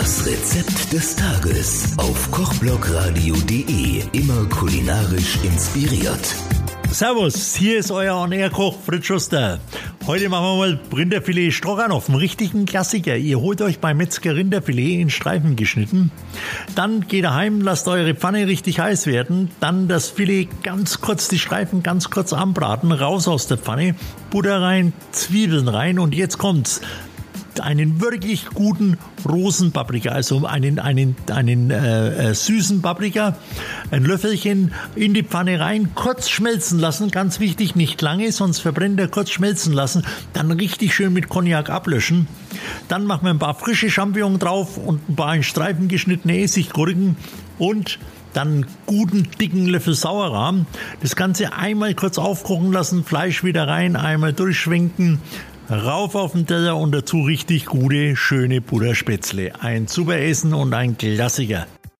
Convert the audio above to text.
Das Rezept des Tages auf kochblogradio.de. Immer kulinarisch inspiriert. Servus, hier ist euer On-Air-Koch Fritz Schuster. Heute machen wir mal Rinderfilet Stroganoff, einen richtigen Klassiker. Ihr holt euch beim Metzger Rinderfilet in Streifen geschnitten. Dann geht ihr heim, lasst eure Pfanne richtig heiß werden. Dann das Filet ganz kurz, die Streifen ganz kurz anbraten, raus aus der Pfanne. Butter rein, Zwiebeln rein und jetzt kommt's einen wirklich guten Rosenpaprika, also einen, einen, einen äh, äh, süßen Paprika, ein Löffelchen in die Pfanne rein, kurz schmelzen lassen, ganz wichtig, nicht lange, sonst verbrennt er, kurz schmelzen lassen, dann richtig schön mit Cognac ablöschen. Dann machen wir ein paar frische Champignons drauf und ein paar in Streifen geschnittene Essiggurken und dann einen guten dicken Löffel Sauerrahm. Das Ganze einmal kurz aufkochen lassen, Fleisch wieder rein, einmal durchschwenken, Rauf auf den Teller und dazu richtig gute, schöne Butterspätzle. Ein super Essen und ein Klassiker.